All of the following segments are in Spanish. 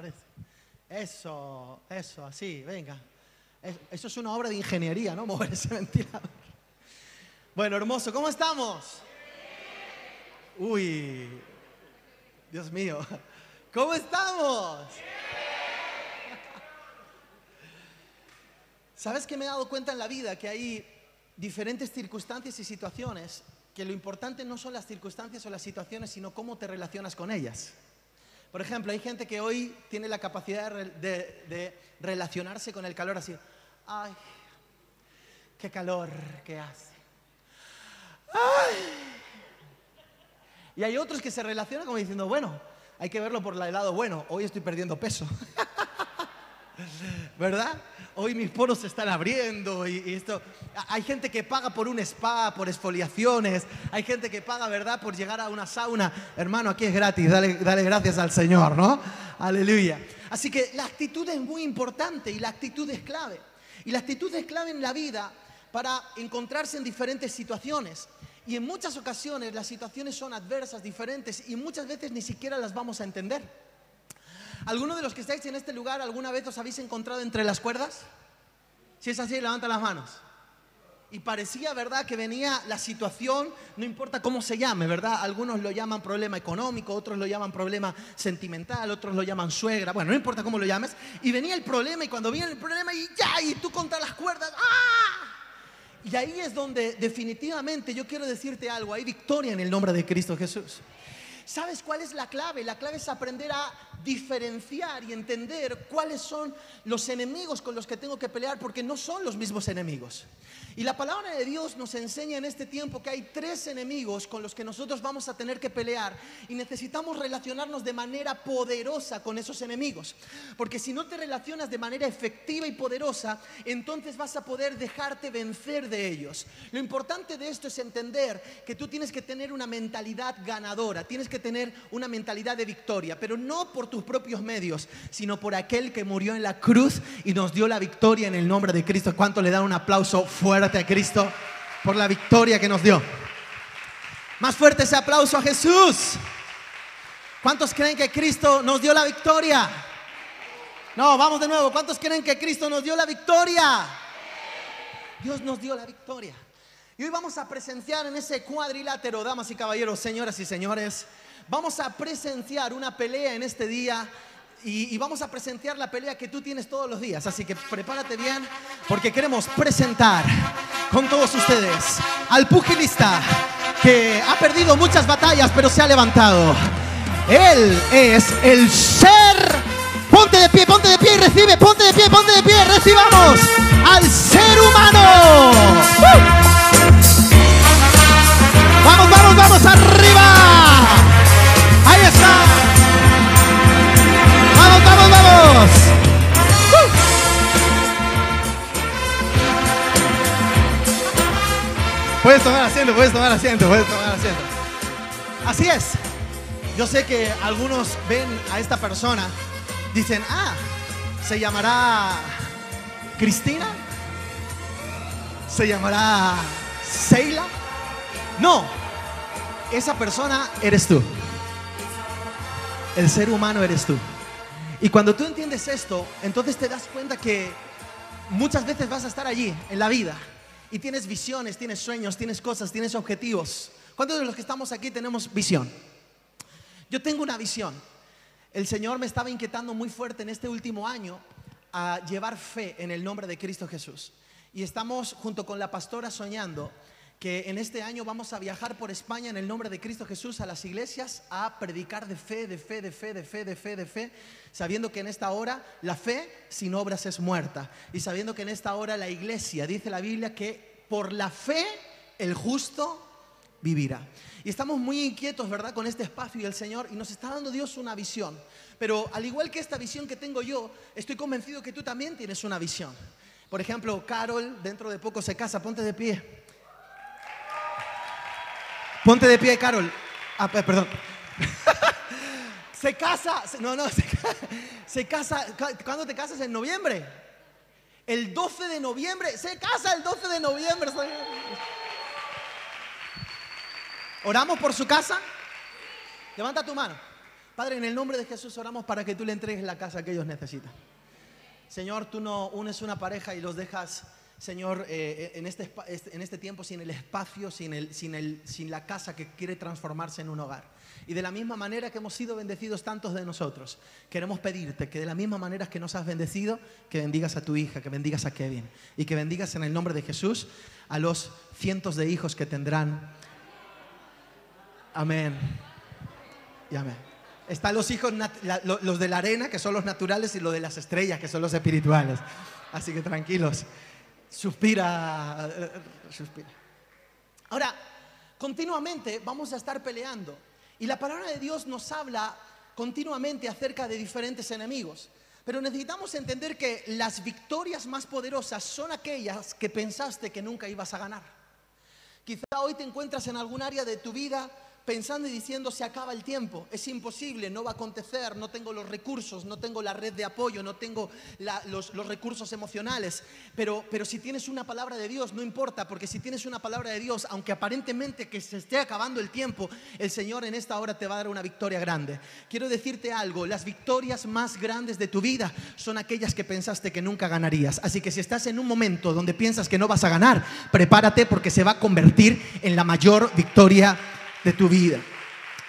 parece? Eso, eso, así, venga. Es- Eso es una obra de ingeniería, ¿no? Mover ese ventilador. Bueno, hermoso, ¿cómo estamos? Uy, Dios mío, ¿cómo estamos? ¿Sabes que me he dado cuenta en la vida que hay diferentes circunstancias y situaciones que lo importante no son las circunstancias o las situaciones, sino cómo te relacionas con ellas? Por ejemplo, hay gente que hoy tiene la capacidad de, re- de- de relacionarse con el calor así. Ay, qué calor que hace. Ay. Y hay otros que se relacionan como diciendo, bueno, hay que verlo por el lado bueno. Hoy estoy perdiendo peso. ¿Verdad? Hoy mis poros se están abriendo y, esto. Hay gente que paga por un spa, por exfoliaciones. Hay gente que paga, ¿verdad?, por llegar a una sauna. Hermano, aquí es gratis. Dale, dale gracias al Señor, ¿no? Aleluya. Así que la actitud es muy importante y la actitud es clave. Y la actitud es clave en la vida para encontrarse en diferentes situaciones. Y en muchas ocasiones las situaciones son adversas, diferentes y muchas veces ni siquiera las vamos a entender. ¿Alguno de los que estáis en este lugar alguna vez os habéis encontrado entre las cuerdas? Si es así, levanta las manos. Y parecía, ¿verdad?, que venía la situación, no importa cómo se llame, ¿verdad? Algunos lo llaman problema económico, otros lo llaman problema sentimental, otros lo llaman suegra, bueno, no importa cómo lo llames. Y venía el problema y cuando viene el problema y ya, y tú contra las cuerdas, ¡ah! Y ahí es donde definitivamente yo quiero decirte algo, hay victoria en el nombre de Cristo Jesús. ¿Sabes cuál es la clave? La clave es aprender a diferenciar y entender cuáles son los enemigos con los que tengo que pelear porque no son los mismos enemigos. Y la palabra de Dios nos enseña en este tiempo que hay tres enemigos con los que nosotros vamos a tener que pelear y necesitamos relacionarnos de manera poderosa con esos enemigos. Porque si no te relacionas de manera efectiva y poderosa, entonces vas a poder dejarte vencer de ellos. Lo importante de esto es entender que tú tienes que tener una mentalidad ganadora, tienes que tener una mentalidad de victoria, pero no por tus propios medios, sino por aquel que murió en la cruz y nos dio la victoria en el nombre de Cristo. ¿Cuánto le dan un aplauso fuerte a Cristo por la victoria que nos dio? Más fuerte ese aplauso a Jesús. ¿Cuántos creen que Cristo nos dio la victoria? No, vamos de nuevo. ¿Cuántos creen que Cristo nos dio la victoria? Dios nos dio la victoria. Y hoy vamos a presenciar en ese cuadrilátero, damas y caballeros, señoras y señores, vamos a presenciar una pelea en este día y, vamos a presenciar la pelea que tú tienes todos los días. Así que prepárate bien porque queremos presentar con todos ustedes al pugilista que ha perdido muchas batallas pero se ha levantado. Él es el ser. Ponte de pie, ponte de pie y recibe, ponte de pie, ponte de pie, recibamos al ser humano. ¡Uh! Vamos, vamos, vamos arriba. ¡Uh! Puedes tomar asiento, puedes tomar asiento, puedes tomar asiento. Así es. Yo sé que algunos ven a esta persona, dicen, ah, se llamará Cristina, se llamará Seila. No, esa persona eres tú. El ser humano eres tú. Y cuando tú entiendes esto, entonces te das cuenta que muchas veces vas a estar allí en la vida y tienes visiones, tienes sueños, tienes cosas, tienes objetivos. ¿Cuántos de los que estamos aquí tenemos visión? Yo tengo una visión. El Señor me estaba inquietando muy fuerte en este último año a llevar fe en el nombre de Cristo Jesús. Y estamos junto con la pastora soñando que en este año vamos a viajar por España en el nombre de Cristo Jesús a las iglesias a predicar de fe, de fe, de fe, de fe, de fe, de fe, sabiendo que en esta hora la fe sin obras es muerta y sabiendo que en esta hora la iglesia dice la Biblia que por la fe el justo vivirá. Y estamos muy inquietos, ¿verdad?, con este espacio y el Señor, y nos está dando Dios una visión. Pero al igual que esta visión que tengo yo, estoy convencido que tú también tienes una visión. Por ejemplo, Carol dentro de poco se casa, ponte de pie. Ponte de pie, Carol. Ah, pe- perdón. se casa, no, no, se, ca- se casa, ca- ¿cuándo te casas? En noviembre. El 12 de noviembre, se casa el 12 de noviembre. ¿Oramos por su casa? Levanta tu mano. Padre, en el nombre de Jesús oramos para que tú le entregues la casa que ellos necesitan. Señor, tú no unes una pareja y los dejas, Señor, eh, en, este, este- en este tiempo sin el espacio, sin, el, sin, el, sin la casa que quiere transformarse en un hogar. Y de la misma manera que hemos sido bendecidos tantos de nosotros, queremos pedirte que de la misma manera que nos has bendecido, que bendigas a tu hija, que bendigas a Kevin y que bendigas en el nombre de Jesús a los cientos de hijos que tendrán. Amén. Y amén. Están los hijos, los de la arena, que son los naturales, y los de las estrellas, que son los espirituales. Así que tranquilos. Suspira, eh, suspira. Ahora, continuamente vamos a estar peleando. Y la palabra de Dios nos habla continuamente acerca de diferentes enemigos. Pero necesitamos entender que las victorias más poderosas son aquellas que pensaste que nunca ibas a ganar. Quizá hoy te encuentras en algún área de tu vida pensando y diciendo se acaba el tiempo, es imposible, no va a acontecer, no tengo los recursos, no tengo la red de apoyo, no tengo los, los recursos emocionales. Pero, pero si tienes una palabra de Dios, no importa, porque si tienes una palabra de Dios, aunque aparentemente que se esté acabando el tiempo, el Señor en esta hora te va a dar una victoria grande. Quiero decirte algo, las victorias más grandes de tu vida son aquellas que pensaste que nunca ganarías. Así que si estás en un momento donde piensas que no vas a ganar, prepárate porque se va a convertir en la mayor victoria de tu vida.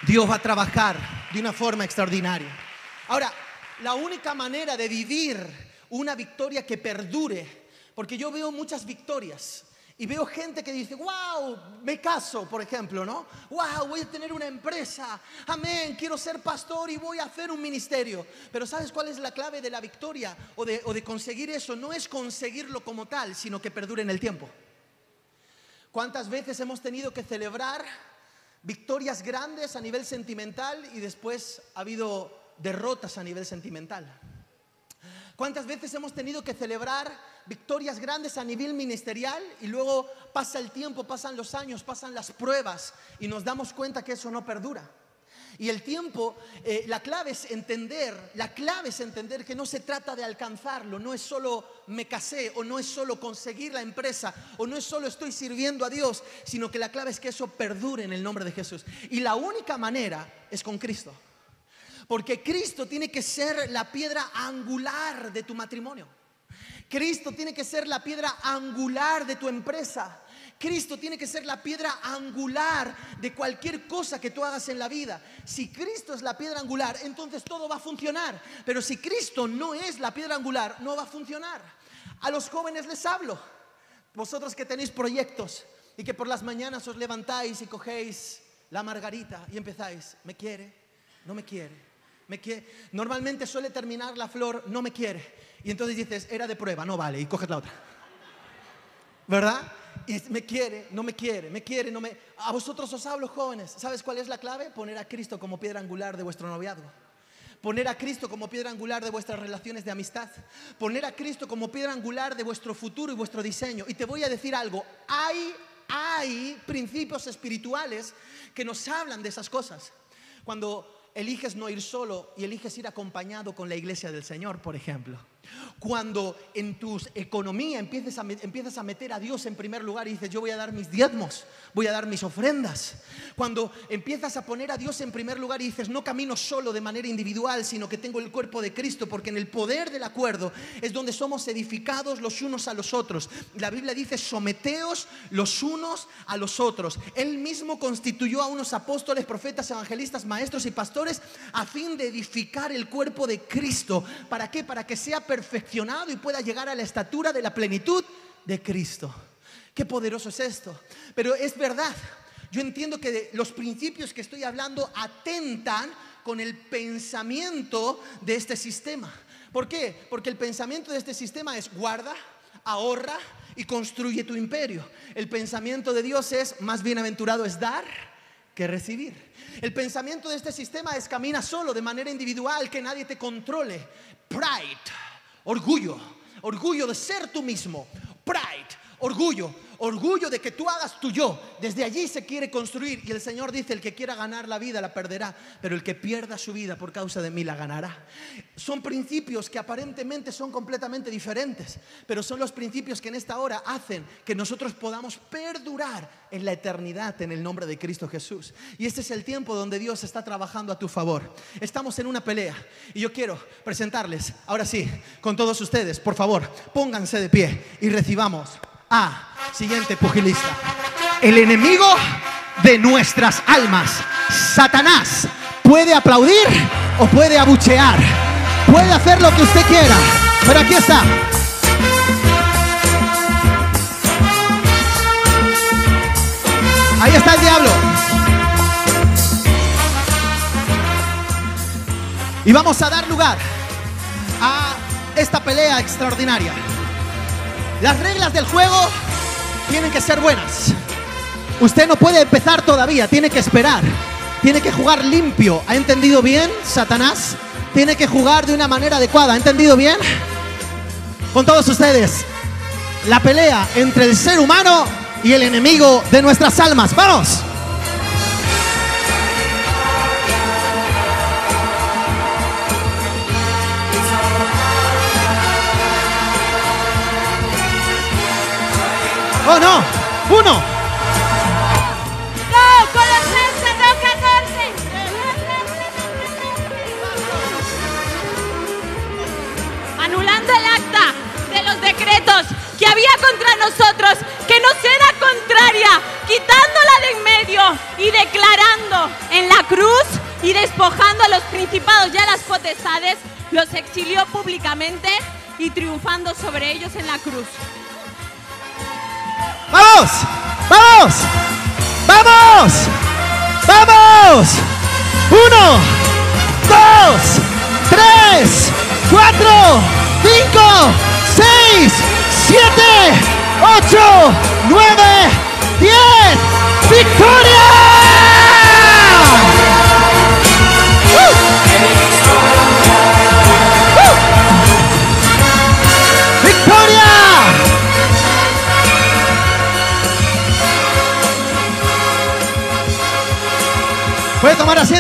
Dios va a trabajar de una forma extraordinaria. Ahora, la única manera de vivir una victoria que perdure, porque yo veo muchas victorias y veo gente que dice, wow, me caso, por ejemplo, ¿no? Wow, voy a tener una empresa, amén, quiero ser pastor y voy a hacer un ministerio. Pero ¿sabes cuál es la clave de la victoria o de, o de conseguir eso? No es conseguirlo como tal, sino que perdure en el tiempo. ¿Cuántas veces hemos tenido que celebrar victorias grandes a nivel sentimental y después ha habido derrotas a nivel sentimental? ¿Cuántas veces hemos tenido que celebrar victorias grandes a nivel ministerial y luego pasa el tiempo, pasan los años, pasan las pruebas y nos damos cuenta que eso no perdura? Y el tiempo, eh, la clave es entender, la clave es entender que no se trata de alcanzarlo, no es solo me casé o no es solo conseguir la empresa o no es solo estoy sirviendo a Dios, sino que la clave es que eso perdure en el nombre de Jesús. Y la única manera es con Cristo. Porque Cristo tiene que ser la piedra angular de tu matrimonio. Cristo tiene que ser la piedra angular de tu empresa. Cristo tiene que ser la piedra angular de cualquier cosa que tú hagas en la vida. Si Cristo es la piedra angular, entonces todo va a funcionar. Pero si Cristo no es la piedra angular, no va a funcionar. A los jóvenes les hablo. Vosotros que tenéis proyectos y que por las mañanas os levantáis y cogéis la margarita y empezáis, ¿me quiere? ¿No me quiere? Me quiere. Normalmente suele terminar la flor, no me quiere. Y entonces dices, era de prueba, no vale, y coges la otra. ¿Verdad? Me quiere, no me quiere, me quiere, no me... A vosotros os hablo, jóvenes. ¿Sabes cuál es la clave? Poner a Cristo como piedra angular de vuestro noviazgo. Poner a Cristo como piedra angular de vuestras relaciones de amistad. Poner a Cristo como piedra angular de vuestro futuro y vuestro diseño. Y te voy a decir algo. Hay, hay principios espirituales que nos hablan de esas cosas. Cuando eliges no ir solo y eliges ir acompañado con la iglesia del Señor, por ejemplo. Cuando en tu economía empiezas a, empiezas a meter a Dios en primer lugar y dices, yo voy a dar mis diezmos, voy a dar mis ofrendas. Cuando empiezas a poner a Dios en primer lugar y dices, no camino solo de manera individual, sino que tengo el cuerpo de Cristo, porque en el poder del acuerdo es donde somos edificados los unos a los otros. La Biblia dice, someteos los unos a los otros. Él mismo constituyó a unos apóstoles, profetas, evangelistas, maestros y pastores a fin de edificar el cuerpo de Cristo. ¿Para qué? Para que sea perfeccionado y pueda llegar a la estatura de la plenitud de Cristo. Qué poderoso es esto. Pero es verdad. Yo entiendo que los principios que estoy hablando atentan con el pensamiento de este sistema. ¿Por qué? Porque el pensamiento de este sistema es guarda, ahorra y construye tu imperio. El pensamiento de Dios es más bienaventurado es dar que recibir. El pensamiento de este sistema es camina solo, de manera individual, que nadie te controle. Pride, orgullo, orgullo de ser tú mismo. Pride, Orgullo, orgullo de que tú hagas tu yo. Desde allí se quiere construir. Y el Señor dice, el que quiera ganar la vida la perderá, pero el que pierda su vida por causa de mí la ganará. Son principios que aparentemente son completamente diferentes, pero son los principios que en esta hora hacen que nosotros podamos perdurar en la eternidad en el nombre de Cristo Jesús. Y este es el tiempo donde Dios está trabajando a tu favor. Estamos en una pelea y yo quiero presentarles, ahora sí, con todos ustedes, por favor, pónganse de pie y recibamos a siguiente pugilista. El enemigo de nuestras almas, Satanás, puede aplaudir o puede abuchear. Puede hacer lo que usted quiera, pero aquí está. Ahí está el diablo. Y vamos a dar lugar a esta pelea extraordinaria. Las reglas del juego tienen que ser buenas. Usted no puede empezar todavía, tiene que esperar. Tiene que jugar limpio. ¿Ha entendido bien, Satanás? Tiene que jugar de una manera adecuada. ¿Ha entendido bien? Con todos ustedes, la pelea entre el ser humano y el enemigo de nuestras almas. ¡Vamos! ¡Oh, no! ¡Uno! ¡No! ¡Colosenses 2.14! Anulando el acta de los decretos que había contra nosotros, que nos era contraria, quitándola de en medio y declarando en la cruz y despojando a los principados y a las potestades, los exilió públicamente y triunfando sobre ellos en la cruz. ¡Vamos! ¡Vamos! ¡Vamos! ¡Vamos! Uno, dos, tres, cuatro, cinco, seis, siete, ocho, nueve, diez. ¡Victoria!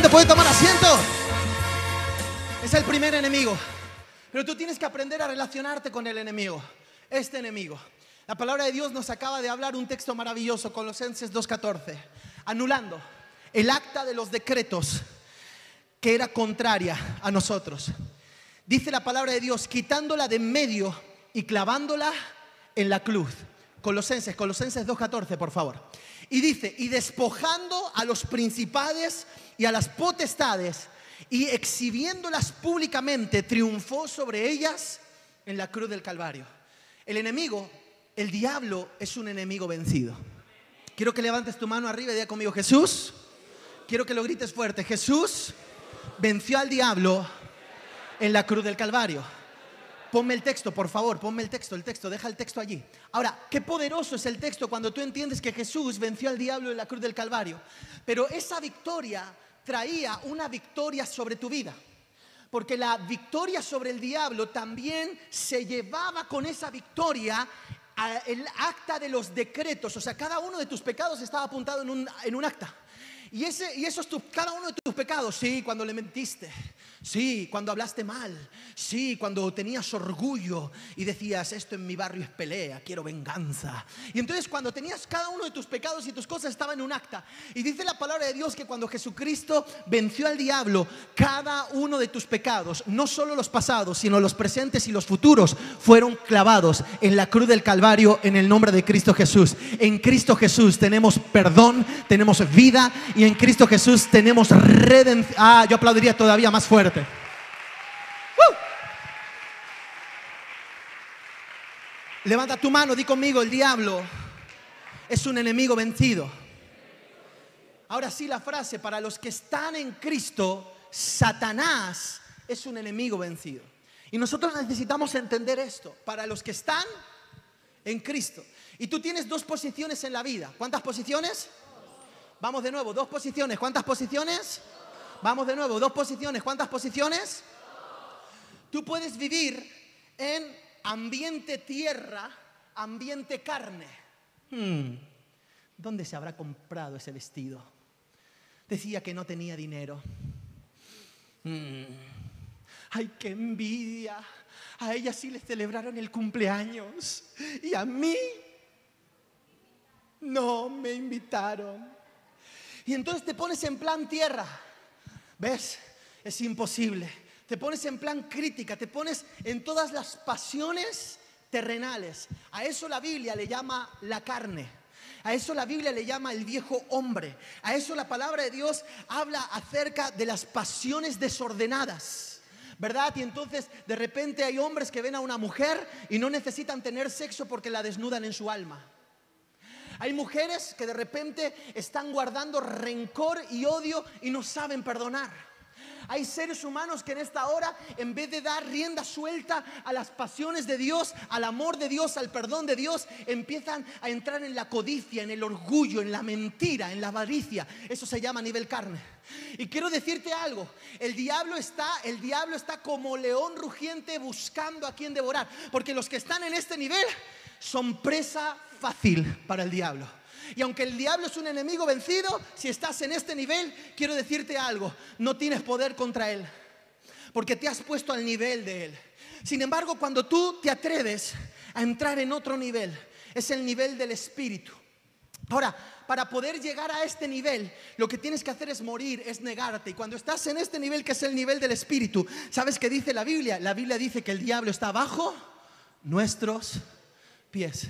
Puede tomar asiento. Es el primer enemigo. Pero tú tienes que aprender a relacionarte con el enemigo. Este enemigo. La palabra de Dios nos acaba de hablar un texto maravilloso, Colosenses 2.14, anulando el acta de los decretos que era contraria a nosotros. Dice la palabra de Dios, quitándola de en medio y clavándola en la cruz. Colosenses, Colosenses 2.14, por favor. Y dice, y despojando a los principales y a las potestades y exhibiéndolas públicamente, triunfó sobre ellas en la cruz del Calvario. El enemigo, el diablo, es un enemigo vencido. Quiero que levantes tu mano arriba y diga conmigo, Jesús, quiero que lo grites fuerte, Jesús venció al diablo en la cruz del Calvario. Ponme el texto, por favor, ponme el texto, el texto, deja el texto allí. Ahora, qué poderoso es el texto cuando tú entiendes que Jesús venció al diablo en la cruz del Calvario. Pero esa victoria traía una victoria sobre tu vida. Porque la victoria sobre el diablo también se llevaba con esa victoria el acta de los decretos. O sea, cada uno de tus pecados estaba apuntado en un, acta. Y, ese, y eso es cada uno de tus pecados. Sí, cuando le mentiste. Sí, cuando hablaste mal. Sí, cuando tenías orgullo y decías, esto en mi barrio es pelea, quiero venganza. Y entonces cuando tenías cada uno de tus pecados y tus cosas estaba en un acta. Y dice la palabra de Dios que cuando Jesucristo venció al diablo, cada uno de tus pecados, no solo los pasados, sino los presentes y los futuros, fueron clavados en la cruz del Calvario en el nombre de Cristo Jesús. En Cristo Jesús tenemos perdón, tenemos vida y en Cristo Jesús tenemos redención. Ah, yo aplaudiría todavía más fuerte. Levanta tu mano, di conmigo, el diablo es un enemigo vencido. Ahora sí la frase, para los que están en Cristo, Satanás es un enemigo vencido. Y nosotros necesitamos entender esto, para los que están en Cristo. Y tú tienes dos posiciones en la vida. ¿Cuántas posiciones? Vamos de nuevo, dos posiciones. ¿Cuántas posiciones? Vamos de nuevo, dos posiciones. ¿Cuántas posiciones? Tú puedes vivir en ambiente tierra ambiente carne. Hmm, ¿Dónde se habrá comprado ese vestido? Decía que no tenía dinero. Hmm, ¡Ay, qué envidia! A ella sí le celebraron el cumpleaños y a mí no me invitaron. Y entonces te pones en plan tierra. ¿Ves? Es imposible. Te pones en plan crítica, te pones en todas las pasiones terrenales. A eso la Biblia le llama la carne. A eso la Biblia le llama el viejo hombre. A eso la palabra de Dios habla acerca de las pasiones desordenadas. ¿Verdad? Y entonces de repente hay hombres que ven a una mujer y no necesitan tener sexo porque la desnudan en su alma. Hay mujeres que de repente están guardando rencor y odio y no saben perdonar. Hay seres humanos que en esta hora, en vez de dar rienda suelta a las pasiones de Dios, al amor de Dios, al perdón de Dios, empiezan a entrar en la codicia, en el orgullo, en la mentira, en la avaricia. Eso se llama nivel carne. Y quiero decirte algo, el diablo está, el diablo está como león rugiente buscando a quien devorar, porque los que están en este nivel son presa fácil para el diablo. Y aunque el diablo es un enemigo vencido, si estás en este nivel, quiero decirte algo, no tienes poder contra él, porque te has puesto al nivel de él. Sin embargo, cuando tú te atreves a entrar en otro nivel, es el nivel del espíritu. Ahora, para poder llegar a este nivel, lo que tienes que hacer es morir, es negarte. Y cuando estás en este nivel, que es el nivel del espíritu, ¿sabes qué dice la Biblia? La Biblia dice que el diablo está bajo nuestros pies.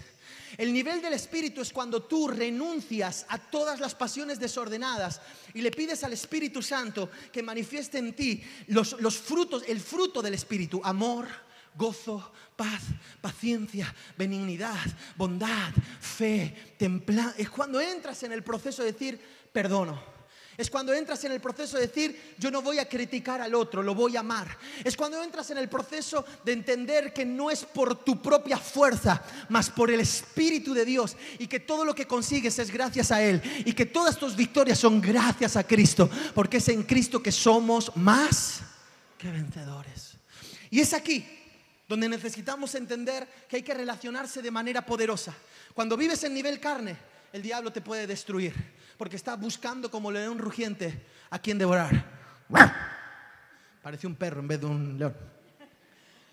El nivel del Espíritu es cuando tú renuncias a todas las pasiones desordenadas y le pides al Espíritu Santo que manifieste en ti los, frutos, el fruto del Espíritu, amor, gozo, paz, paciencia, benignidad, bondad, fe, templanza. Es cuando entras en el proceso de decir, perdono es cuando entras en el proceso de decir, yo no voy a criticar al otro, lo voy a amar. Es cuando entras en el proceso de entender que no es por tu propia fuerza, mas por el Espíritu de Dios. Y que todo lo que consigues es gracias a Él. Y que todas tus victorias son gracias a Cristo. Porque es en Cristo que somos más que vencedores. Y es aquí donde necesitamos entender que hay que relacionarse de manera poderosa. Cuando vives en nivel carne, el diablo te puede destruir porque está buscando como león rugiente a quien devorar. Parece un perro en vez de un león.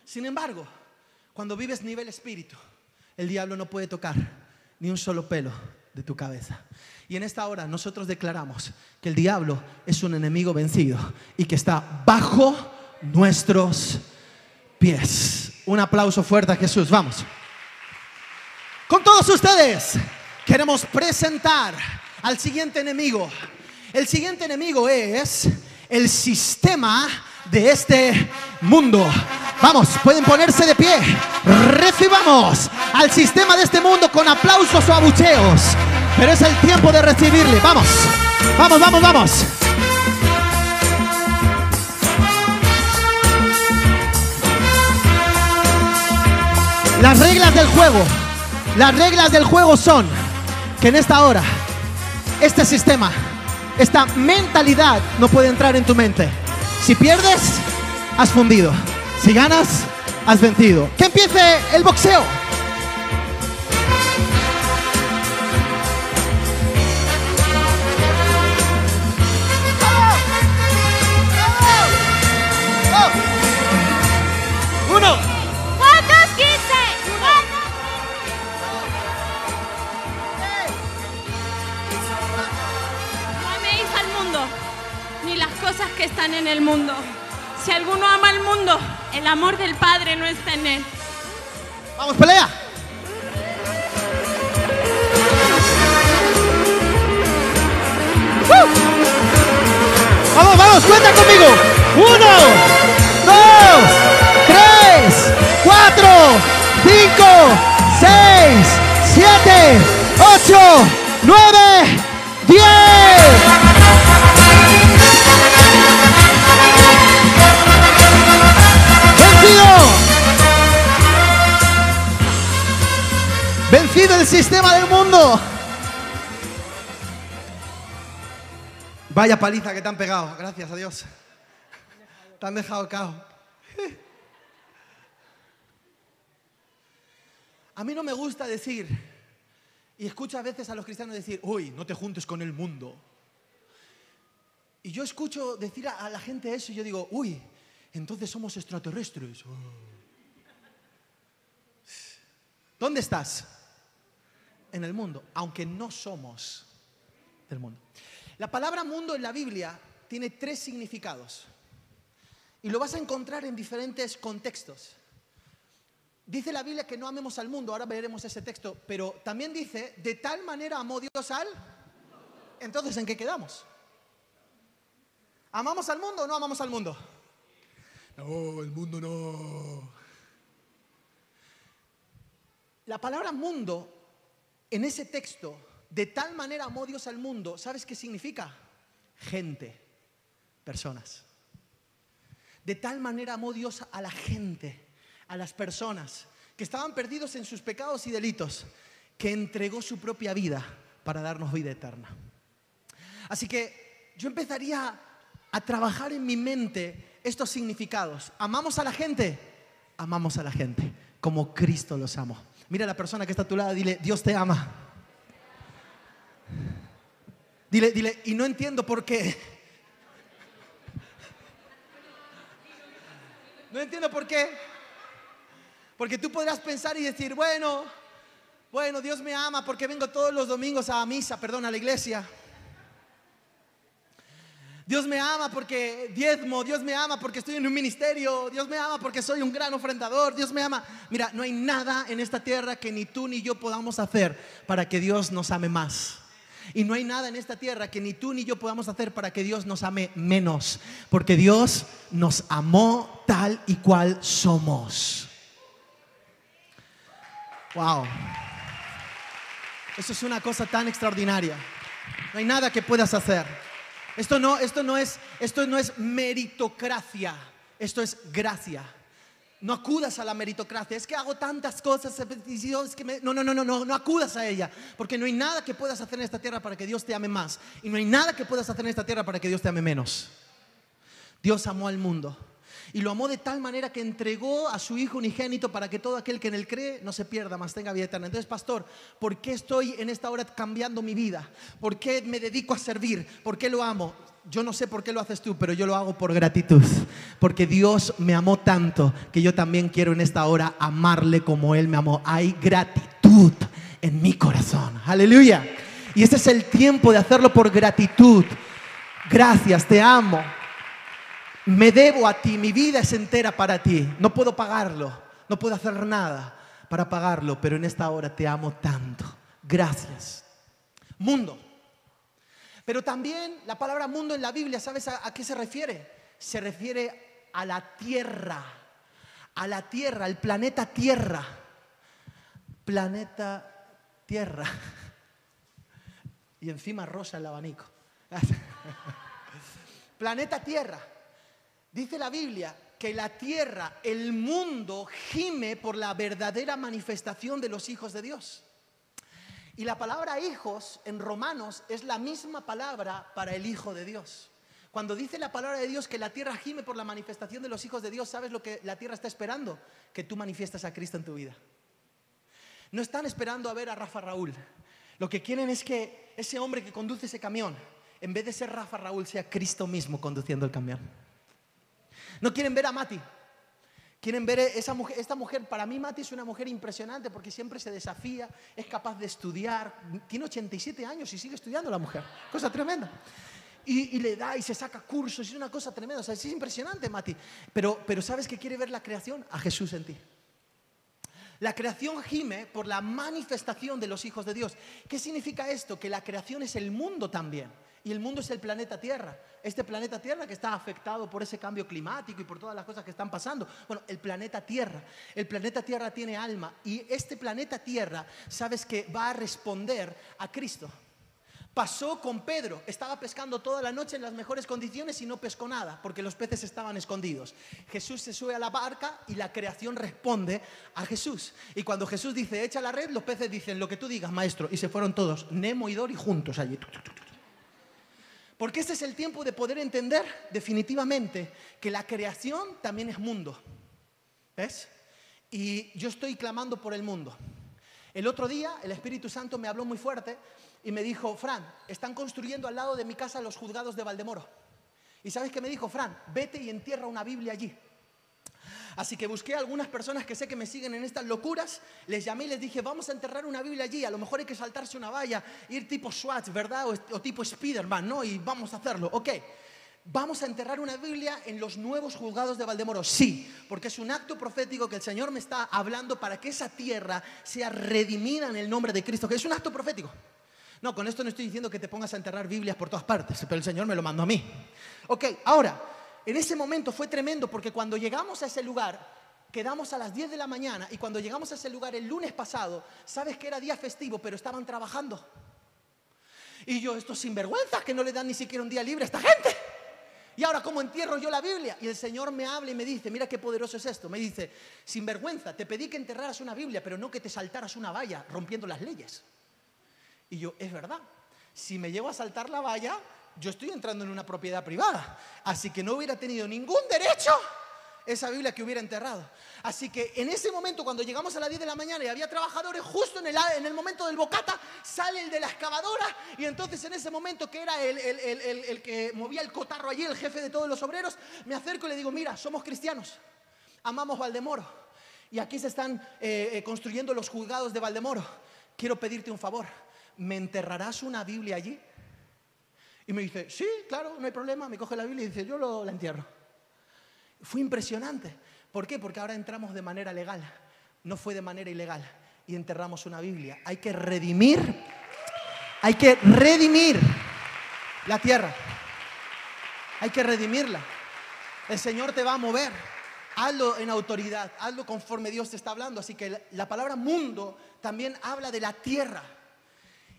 Sin embargo, cuando vives nivel espíritu, el diablo no puede tocar ni un solo pelo de tu cabeza. Y en esta hora nosotros declaramos que el diablo es un enemigo vencido y que está bajo nuestros pies. Un aplauso fuerte a Jesús, vamos. Con todos ustedes queremos presentar al siguiente enemigo. El siguiente enemigo es el sistema de este mundo. Vamos, pueden ponerse de pie. Recibamos al sistema de este mundo con aplausos o abucheos. Pero es el tiempo de recibirle. Vamos, vamos, vamos, vamos. Las reglas del juego. Las reglas del juego son que en esta hora este sistema, esta mentalidad no puede entrar en tu mente. Si pierdes, has fundido. Si ganas, has vencido. Que empiece el boxeo. Que están en el mundo. Si alguno ama al mundo, el amor del Padre no está en él. Vamos, pelea. Vamos, vamos, cuenta conmigo. Uno, dos, tres, cuatro, cinco, seis, siete, ocho, nueve, diez. Vencido el sistema del mundo. Vaya paliza que te han pegado, gracias a Dios. Te han dejado cao. A mí no me gusta decir, y escucho a veces a los cristianos decir, uy, no te juntes con el mundo. Y yo escucho decir a, la gente eso y yo digo, uy, entonces somos extraterrestres. Oh. ¿Dónde estás? En el mundo, aunque no somos del mundo. La palabra mundo en la Biblia tiene tres significados y lo vas a encontrar en diferentes contextos. Dice la Biblia que no amemos al mundo, ahora veremos ese texto, pero también dice, de tal manera amó Dios al... Entonces, ¿en qué quedamos? ¿Amamos al mundo o no amamos al mundo? No, el mundo no. La palabra mundo en ese texto, de tal manera amó Dios al mundo, ¿sabes qué significa? Gente, personas. De tal manera amó Dios a la gente, a las personas que estaban perdidos en sus pecados y delitos, que entregó su propia vida para darnos vida eterna. Así que yo empezaría a trabajar en mi mente estos significados. ¿Amamos a la gente? Amamos a la gente como Cristo los amó. Mira a la persona que está a tu lado, dile, Dios te ama. Dile, dile, y no entiendo por qué. No entiendo por qué. Porque tú podrás pensar y decir, bueno, bueno, Dios me ama porque vengo todos los domingos a misa, perdón, a la iglesia. Dios me ama porque diezmo, Dios me ama porque estoy en un ministerio, Dios me ama porque soy un gran ofrendador, Dios me ama. Mira, no hay nada en esta tierra que ni tú ni yo podamos hacer para que Dios nos ame más. Y no hay nada en esta tierra que ni tú ni yo podamos hacer para que Dios nos ame menos, porque Dios nos amó tal y cual somos. Wow. Eso es una cosa tan extraordinaria. No hay nada que puedas hacer. Esto no, esto no, es, esto no es meritocracia, esto es gracia. No acudas a la meritocracia. Es que hago tantas cosas, que no, no, no, no, no, no acudas a ella. Porque no hay nada que puedas hacer en esta tierra para que Dios te ame más. Y no hay nada que puedas hacer en esta tierra para que Dios te ame menos. Dios amó al mundo. Y lo amó de tal manera que entregó a su Hijo unigénito para que todo aquel que en él cree no se pierda, más tenga vida eterna. Entonces, pastor, ¿por qué estoy en esta hora cambiando mi vida? ¿Por qué me dedico a servir? ¿Por qué lo amo? Yo no sé por qué lo haces tú, pero yo lo hago por gratitud. Porque Dios me amó tanto que yo también quiero en esta hora amarle como Él me amó. Hay gratitud en mi corazón. Aleluya. Y ese es el tiempo de hacerlo por gratitud. Gracias, te amo me debo a ti, mi vida es entera para ti, no puedo pagarlo, no puedo hacer nada para pagarlo, pero en esta hora te amo tanto. Gracias. Mundo. Pero también la palabra mundo en la Biblia, ¿sabes a, qué se refiere? Se refiere a la tierra, a la tierra, al planeta Tierra. Planeta Tierra. Y encima rosa el abanico. planeta Tierra. Dice la Biblia que la tierra, el mundo, gime por la verdadera manifestación de los hijos de Dios. Y la palabra hijos en Romanos es la misma palabra para el Hijo de Dios. Cuando dice la palabra de Dios que la tierra gime por la manifestación de los hijos de Dios, ¿sabes lo que la tierra está esperando? Que tú manifiestas a Cristo en tu vida. No están esperando a ver a Rafa Raúl. Lo que quieren es que ese hombre que conduce ese camión, en vez de ser Rafa Raúl, sea Cristo mismo conduciendo el camión. No quieren ver a Mati. Quieren ver esa mujer, esta mujer, para mí Mati es una mujer impresionante porque siempre se desafía, es capaz de estudiar, tiene 87 años y sigue estudiando la mujer, cosa tremenda. Y, le da y se saca cursos, es una cosa tremenda, o sea, es impresionante Mati. Pero, pero ¿sabes qué quiere ver la creación? A Jesús en ti. La creación gime por la manifestación de los hijos de Dios. ¿Qué significa esto? Que la creación es el mundo también y el mundo es el planeta Tierra. Este planeta Tierra que está afectado por ese cambio climático y por todas las cosas que están pasando. Bueno, el planeta Tierra. El planeta Tierra tiene alma y este planeta Tierra, sabes que va a responder a Cristo. Pasó con Pedro, estaba pescando toda la noche en las mejores condiciones y no pescó nada, porque los peces estaban escondidos. Jesús se sube a la barca y la creación responde a Jesús. Y cuando Jesús dice, echa la red, los peces dicen, lo que tú digas, maestro. Y se fueron todos, Nemo y Dori, juntos allí. Porque este es el tiempo de poder entender definitivamente que la creación también es mundo. ¿Ves? Y yo estoy clamando por el mundo. El otro día el Espíritu Santo me habló muy fuerte y me dijo, Fran, están construyendo al lado de mi casa los juzgados de Valdemoro. ¿Y sabes qué me dijo, Fran? Vete y entierra una Biblia allí. Así que busqué a algunas personas que sé que me siguen en estas locuras, les llamé y les dije, vamos a enterrar una Biblia allí, a lo mejor hay que saltarse una valla, ir tipo SWAT, ¿verdad? O, tipo Spiderman, ¿no? Y vamos a hacerlo, ok. ¿Vamos a enterrar una Biblia en los nuevos juzgados de Valdemoro? Sí, porque es un acto profético que el Señor me está hablando para que esa tierra sea redimida en el nombre de Cristo, que es un acto profético. No, con esto no estoy diciendo que te pongas a enterrar Biblias por todas partes, pero el Señor me lo mandó a mí. Ok, ahora, en ese momento fue tremendo porque cuando llegamos a ese lugar, quedamos a las 10 de la mañana y cuando llegamos a ese lugar el lunes pasado, sabes que era día festivo, pero estaban trabajando. Y yo, estos sinvergüenzas que no le dan ni siquiera un día libre a esta gente. Y ahora, ¿cómo entierro yo la Biblia? Y el Señor me habla y me dice, mira qué poderoso es esto. Me dice, sinvergüenza, te pedí que enterraras una Biblia, pero no que te saltaras una valla rompiendo las leyes. Y yo, es verdad, si me llego a saltar la valla, yo estoy entrando en una propiedad privada. Así que no hubiera tenido ningún derecho esa Biblia que hubiera enterrado. Así que en ese momento, cuando llegamos a las 10 de la mañana y había trabajadores, justo en el, en el momento del bocata, sale el de la excavadora y entonces en ese momento que era el, el, que movía el cotarro allí, el jefe de todos los obreros, me acerco y le digo, mira, somos cristianos, amamos Valdemoro y aquí se están eh, eh, construyendo los juzgados de Valdemoro. Quiero pedirte un favor, ¿me enterrarás una Biblia allí? Y me dice, sí, claro, no hay problema. Me coge la Biblia y dice, yo lo, la entierro. Fue impresionante. ¿Por qué? Porque ahora entramos de manera legal. No fue de manera ilegal. Y enterramos una Biblia. Hay que redimir. Hay que redimir la tierra. Hay que redimirla. El Señor te va a mover. Hazlo en autoridad. Hazlo conforme Dios te está hablando. Así que la palabra mundo también habla de la tierra.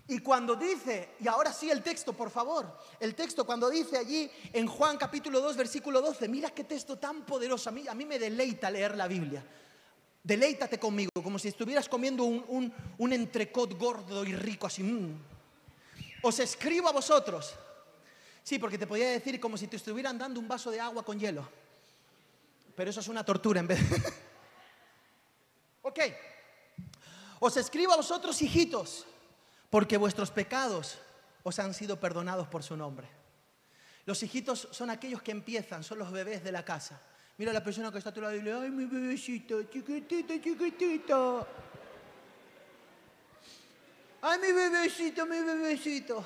Y cuando dice, y ahora sí el texto, por favor, el texto cuando dice allí en Juan capítulo 2, versículo 12, mira qué texto tan poderoso, a mí, me deleita leer la Biblia. Deleítate conmigo, como si estuvieras comiendo un, un, entrecot gordo y rico, así. Mm. Os escribo a vosotros. Sí, porque te podía decir como si te estuvieran dando un vaso de agua con hielo. Pero eso es una tortura en vez ok. Os escribo a vosotros, hijitos porque vuestros pecados os han sido perdonados por su nombre. Los hijitos son aquellos que empiezan, son los bebés de la casa. Mira a la persona que está a tu lado y ay, mi bebecito, chiquitito, chiquitito. Ay, mi bebecito, mi bebecito.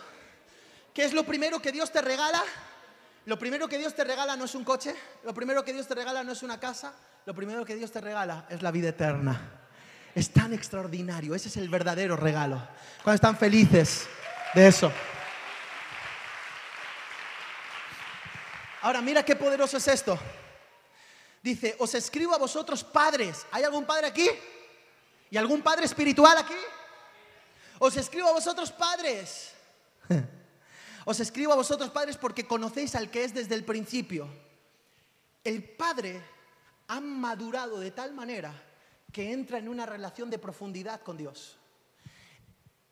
¿Qué es lo primero que Dios te regala? Lo primero que Dios te regala no es un coche, lo primero que Dios te regala no es una casa, lo primero que Dios te regala es la vida eterna es tan extraordinario. Ese es el verdadero regalo. Cuando están felices de eso. Ahora, mira qué poderoso es esto. Dice, os escribo a vosotros padres. ¿Hay algún padre aquí? ¿Y algún padre espiritual aquí? Os escribo a vosotros padres. Os escribo a vosotros padres porque conocéis al que es desde el principio. El padre ha madurado de tal manera que entra en una relación de profundidad con Dios.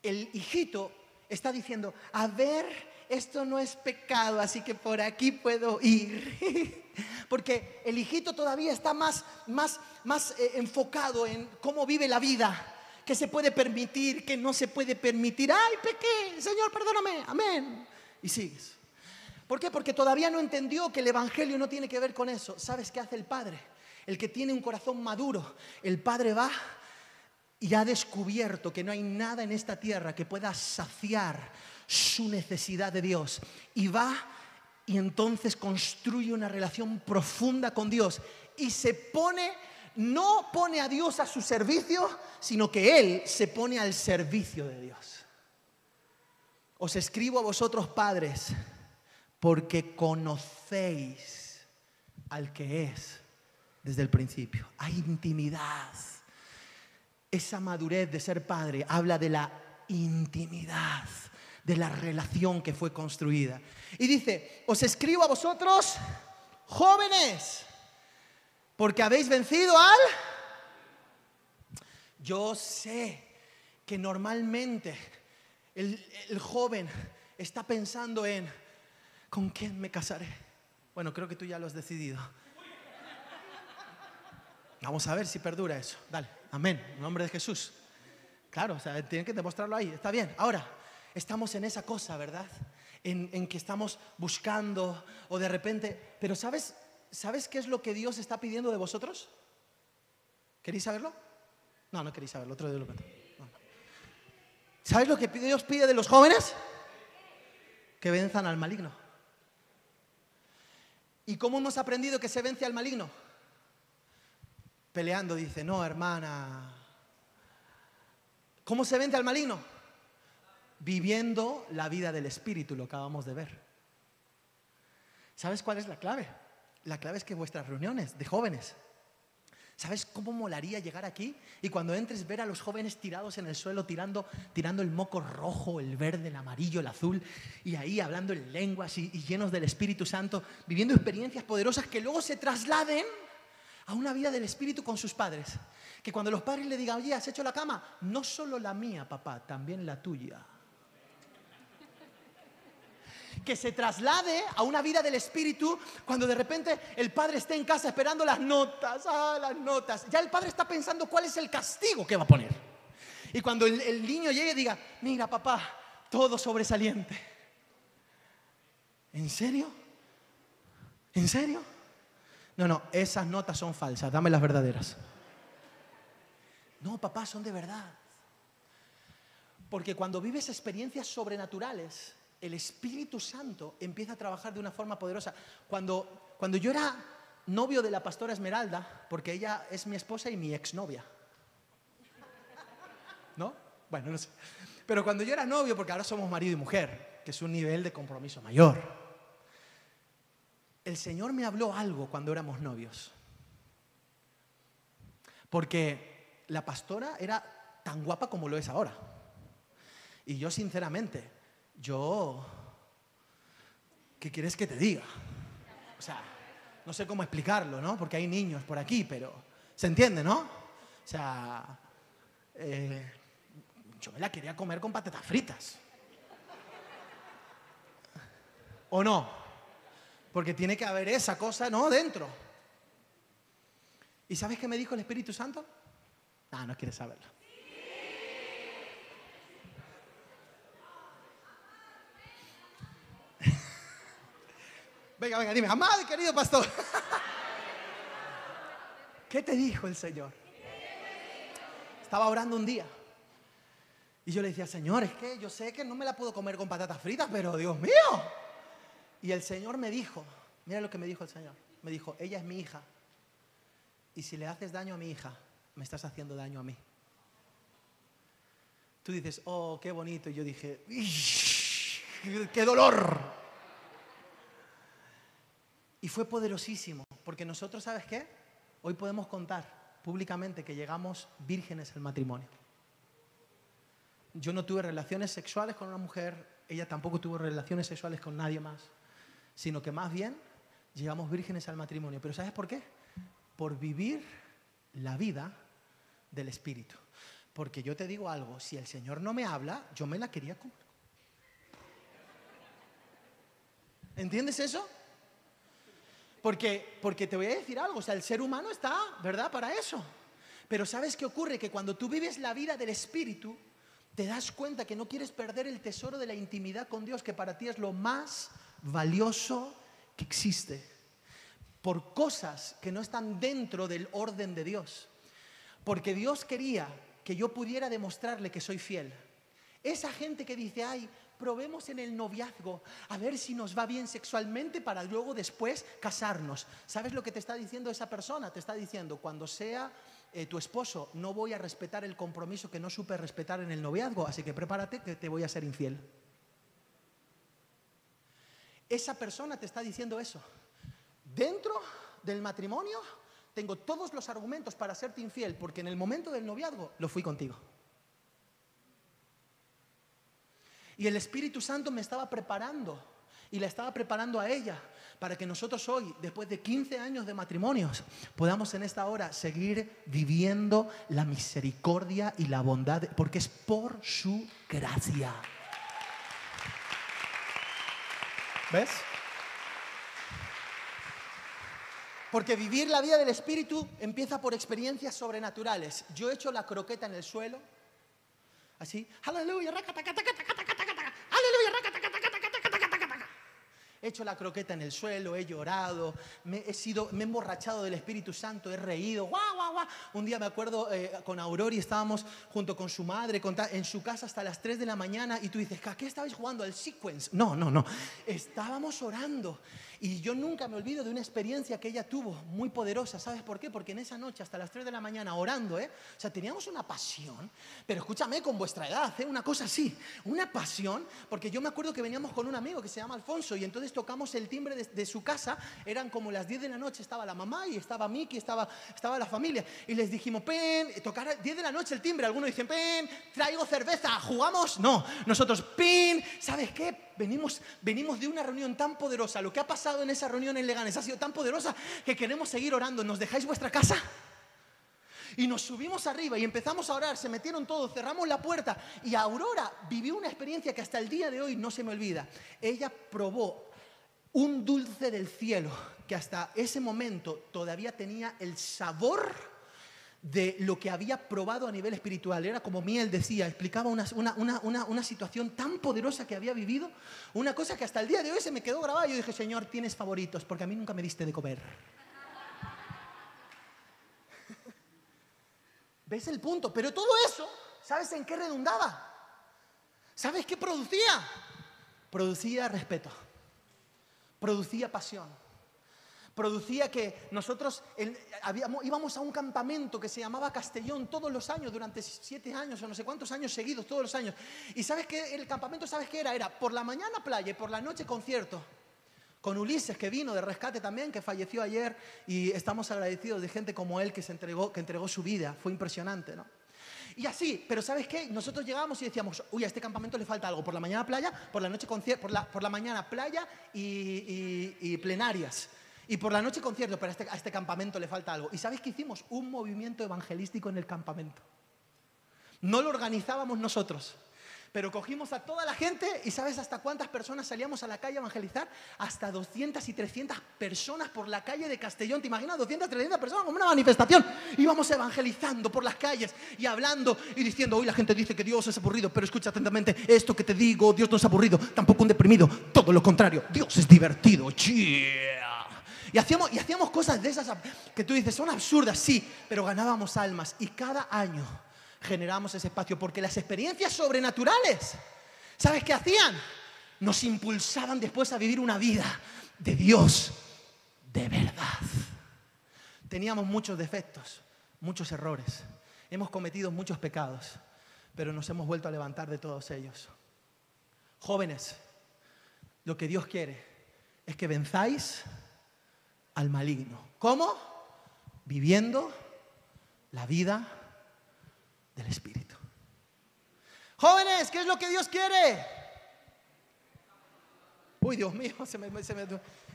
El hijito está diciendo, a ver, esto no es pecado, así que por aquí puedo ir. Porque el hijito todavía está más, más, más eh, enfocado en cómo vive la vida, qué se puede permitir, qué no se puede permitir. Ay, pequé, Señor, perdóname, amén. Y sigues. ¿Por qué? Porque todavía no entendió que el Evangelio no tiene que ver con eso. ¿Sabes qué hace el Padre? El que tiene un corazón maduro, el Padre va y ha descubierto que no hay nada en esta tierra que pueda saciar su necesidad de Dios. Y va y entonces construye una relación profunda con Dios y se pone, no pone a Dios a su servicio, sino que Él se pone al servicio de Dios. Os escribo a vosotros padres porque conocéis al que es desde el principio. Hay intimidad. Esa madurez de ser padre habla de la intimidad, de la relación que fue construida. Y dice, os escribo a vosotros, jóvenes, porque habéis vencido al... Yo sé que normalmente el, el joven está pensando en, ¿con quién me casaré? Bueno, creo que tú ya lo has decidido. Vamos a ver si perdura eso. Dale, amén. En nombre de Jesús. Claro, o sea, tienen que demostrarlo ahí. Está bien. Ahora, estamos en esa cosa, ¿verdad? En, que estamos buscando o de repente... Pero ¿sabes, ¿sabes qué es lo que Dios está pidiendo de vosotros? ¿Queréis saberlo? No, no queréis saberlo. Otro día lo. ¿Sabes lo que Dios pide de los jóvenes? Que venzan al maligno. ¿Y cómo hemos aprendido que se vence al maligno? Peleando, dice, no, hermana. ¿Cómo se vence al maligno? Viviendo la vida del Espíritu, lo acabamos de ver. ¿Sabes cuál es la clave? La clave es que vuestras reuniones de jóvenes, ¿sabes cómo molaría llegar aquí y cuando entres ver a los jóvenes tirados en el suelo, tirando, tirando el moco rojo, el verde, el amarillo, el azul, y ahí hablando en lenguas y llenos del Espíritu Santo, viviendo experiencias poderosas que luego se trasladen a una vida del Espíritu con sus padres? Que cuando los padres le digan, oye, ¿has hecho la cama? No solo la mía, papá, también la tuya que se traslade a una vida del espíritu cuando de repente el padre esté en casa esperando las notas, ah, las notas. Ya el padre está pensando cuál es el castigo que va a poner. Y cuando el, el niño llegue diga, mira papá, todo sobresaliente. ¿En serio? ¿En serio? No, no, esas notas son falsas, dame las verdaderas. No, papá, son de verdad. Porque cuando vives experiencias sobrenaturales, el Espíritu Santo empieza a trabajar de una forma poderosa. Cuando, cuando yo era novio de la pastora Esmeralda, porque ella es mi esposa y mi exnovia. ¿No? Bueno, no sé. Pero cuando yo era novio, porque ahora somos marido y mujer, que es un nivel de compromiso mayor, el Señor me habló algo cuando éramos novios. Porque la pastora era tan guapa como lo es ahora. Y yo sinceramente, yo, ¿qué quieres que te diga? O sea, no sé cómo explicarlo, ¿no? Porque hay niños por aquí, pero se entiende, ¿no? O sea, eh, yo me la quería comer con patatas fritas. ¿O no? Porque tiene que haber esa cosa, ¿no? Dentro. ¿Y sabes qué me dijo el Espíritu Santo? Ah, no quieres saberlo. Venga, venga, dime, amado querido pastor. ¿Qué te dijo el Señor? Estaba orando un día. Y yo le decía, Señor, es que yo sé que no me la puedo comer con patatas fritas, pero Dios mío. Y el Señor me dijo, mira lo que me dijo el Señor. Me dijo, ella es mi hija. Y si le haces daño a mi hija, me estás haciendo daño a mí. Tú dices, oh, qué bonito. Y yo dije, qué dolor. Y fue poderosísimo, porque nosotros, ¿sabes qué? Hoy podemos contar públicamente que llegamos vírgenes al matrimonio. Yo no tuve relaciones sexuales con una mujer, ella tampoco tuvo relaciones sexuales con nadie más, sino que más bien llegamos vírgenes al matrimonio. Pero ¿sabes por qué? Por vivir la vida del Espíritu. Porque yo te digo algo, si el Señor no me habla, yo me la quería comer. ¿Entiendes eso? Porque, porque te voy a decir algo, o sea, el ser humano está, ¿verdad?, para eso. Pero ¿sabes qué ocurre? Que cuando tú vives la vida del Espíritu, te das cuenta que no quieres perder el tesoro de la intimidad con Dios, que para ti es lo más valioso que existe, por cosas que no están dentro del orden de Dios. Porque Dios quería que yo pudiera demostrarle que soy fiel. Esa gente que dice, ay, probemos en el noviazgo a ver si nos va bien sexualmente para luego después casarnos. ¿Sabes lo que te está diciendo esa persona? Te está diciendo, cuando sea eh, tu esposo, no voy a respetar el compromiso que no supe respetar en el noviazgo, así que prepárate que te voy a ser infiel. Esa persona te está diciendo eso. Dentro del matrimonio tengo todos los argumentos para serte infiel, porque en el momento del noviazgo lo fui contigo. Y el Espíritu Santo me estaba preparando y la estaba preparando a ella para que nosotros hoy, después de 15 años de matrimonios, podamos en esta hora seguir viviendo la misericordia y la bondad, porque es por su gracia. ¿Ves? Porque vivir la vida del Espíritu empieza por experiencias sobrenaturales. Yo he hecho la croqueta en el suelo, Así, aleluya, aleluya, He hecho la croqueta en el suelo, he llorado, me he, sido, me he emborrachado del Espíritu Santo, he reído, guau, guau, guau. Un día me acuerdo eh, con Aurori, estábamos junto con su madre en su casa hasta las 3 de la mañana y tú dices, ¿a qué estabais jugando? ¿Al sequence? No, no, no. Estábamos orando y yo nunca me olvido de una experiencia que ella tuvo muy poderosa. ¿Sabes por qué? Porque en esa noche hasta las 3 de la mañana orando, ¿eh? O sea, teníamos una pasión, pero escúchame con vuestra edad, ¿eh? Una cosa así, una pasión, porque yo me acuerdo que veníamos con un amigo que se llama Alfonso y entonces tocamos el timbre de, su casa, eran como las 10 de la noche, estaba la mamá y estaba Miki, estaba, estaba la familia y les dijimos, pen, tocar a 10 de la noche el timbre, algunos dicen, pen, traigo cerveza, ¿jugamos? No, nosotros, pin, ¿sabes qué? Venimos, venimos de una reunión tan poderosa, lo que ha pasado en esa reunión en Leganes ha sido tan poderosa que queremos seguir orando, ¿nos dejáis vuestra casa? Y nos subimos arriba y empezamos a orar, se metieron todos, cerramos la puerta y Aurora vivió una experiencia que hasta el día de hoy no se me olvida. Ella probó un dulce del cielo que hasta ese momento todavía tenía el sabor de lo que había probado a nivel espiritual. Era como miel, decía, explicaba una, una, una, una, situación tan poderosa que había vivido, una cosa que hasta el día de hoy se me quedó grabada. Yo dije, Señor, tienes favoritos, porque a mí nunca me diste de comer. ¿Ves el punto? Pero todo eso, ¿sabes en qué redundaba? ¿Sabes qué producía? Producía respeto, producía pasión, producía que nosotros habíamos- íbamos a un campamento que se llamaba Castellón todos los años, durante siete años o no sé cuántos años seguidos, todos los años. Y ¿sabes qué? El campamento, ¿sabes qué era? Era por la mañana playa y por la noche concierto. Con Ulises, que vino de rescate también, que falleció ayer, y estamos agradecidos de gente como él que se entregó, que entregó su vida. Fue impresionante, ¿no? Y así, pero ¿sabes qué? Nosotros llegábamos y decíamos, uy, a este campamento le falta algo. Por la mañana playa, por la noche concierto, por la, por la mañana playa y, y- y plenarias. Y por la noche concierto, pero a este, a este campamento le falta algo. ¿Y sabes qué hicimos? Un movimiento evangelístico en el campamento. No lo organizábamos nosotros, pero cogimos a toda la gente y ¿sabes hasta cuántas personas salíamos a la calle a evangelizar? Hasta 200 y 300 personas por la calle de Castellón. ¿Te imaginas? 200, 300 personas como una manifestación. Íbamos evangelizando por las calles y hablando y diciendo, hoy la gente dice que Dios es aburrido, pero escucha atentamente, esto que te digo, Dios no es aburrido, tampoco un deprimido, todo lo contrario, Dios es divertido. Yeah. Y hacíamos, y hacíamos cosas de esas que tú dices, son absurdas, sí, pero ganábamos almas. Y cada año generamos ese espacio, porque las experiencias sobrenaturales, ¿sabes qué hacían? Nos impulsaban después a vivir una vida de Dios de verdad. Teníamos muchos defectos, muchos errores, hemos cometido muchos pecados, pero nos hemos vuelto a levantar de todos ellos. Jóvenes, lo que Dios quiere es que venzáis al maligno. ¿Cómo? Viviendo la vida del Espíritu. Jóvenes, ¿qué es lo que Dios quiere? Uy, Dios mío, se me, se me,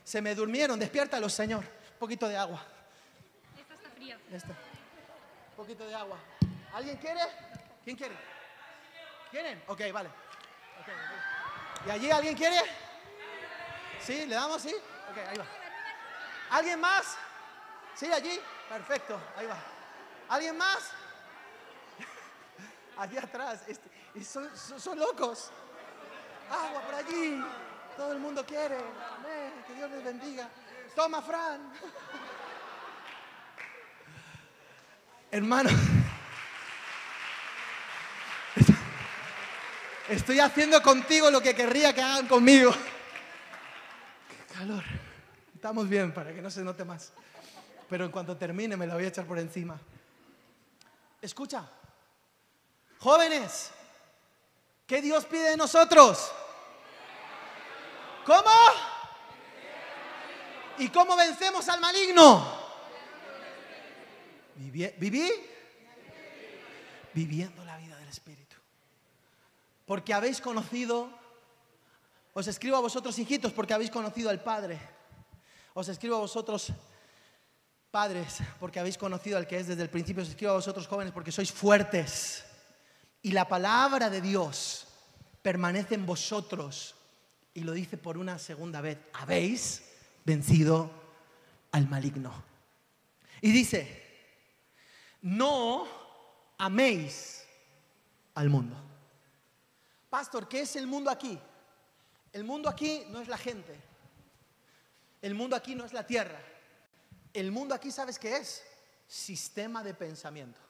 se me durmieron. Despiértalos, Señor. Un poquito de agua. Esta está fría. Ya está. Un poquito de agua. ¿Alguien quiere? ¿Quién quiere? ¿Quieren? Ok, vale. ¿Y allí alguien quiere? ¿Sí? ¿Le damos? ¿Sí? Ok, ahí va. ¿Alguien más? ¿Sí, allí? Perfecto, ahí va. ¿Alguien más? Allí atrás. Este- y son, son- son locos. Agua por allí. Todo el mundo quiere. Amén. Que Dios les bendiga. Toma, Fran. Hermano, estoy haciendo contigo lo que querría que hagan conmigo. Qué calor. Estamos bien para que no se note más. Pero en cuanto termine me la voy a echar por encima. Escucha, jóvenes, ¿qué Dios pide de nosotros? ¿Cómo? ¿Y cómo vencemos al maligno? ¿Viví? Viviendo la vida del Espíritu. Porque habéis conocido, os escribo a vosotros hijitos porque habéis conocido al Padre. Os escribo a vosotros padres porque habéis conocido al que es desde el principio. Os escribo a vosotros jóvenes porque sois fuertes. Y la palabra de Dios permanece en vosotros. Y lo dice por una segunda vez. Habéis vencido al maligno. Y dice, no améis al mundo. pastor, ¿qué es el mundo aquí? El mundo aquí no es la gente. El mundo aquí no es la tierra. El mundo aquí, ¿sabes qué es? Sistema de pensamiento.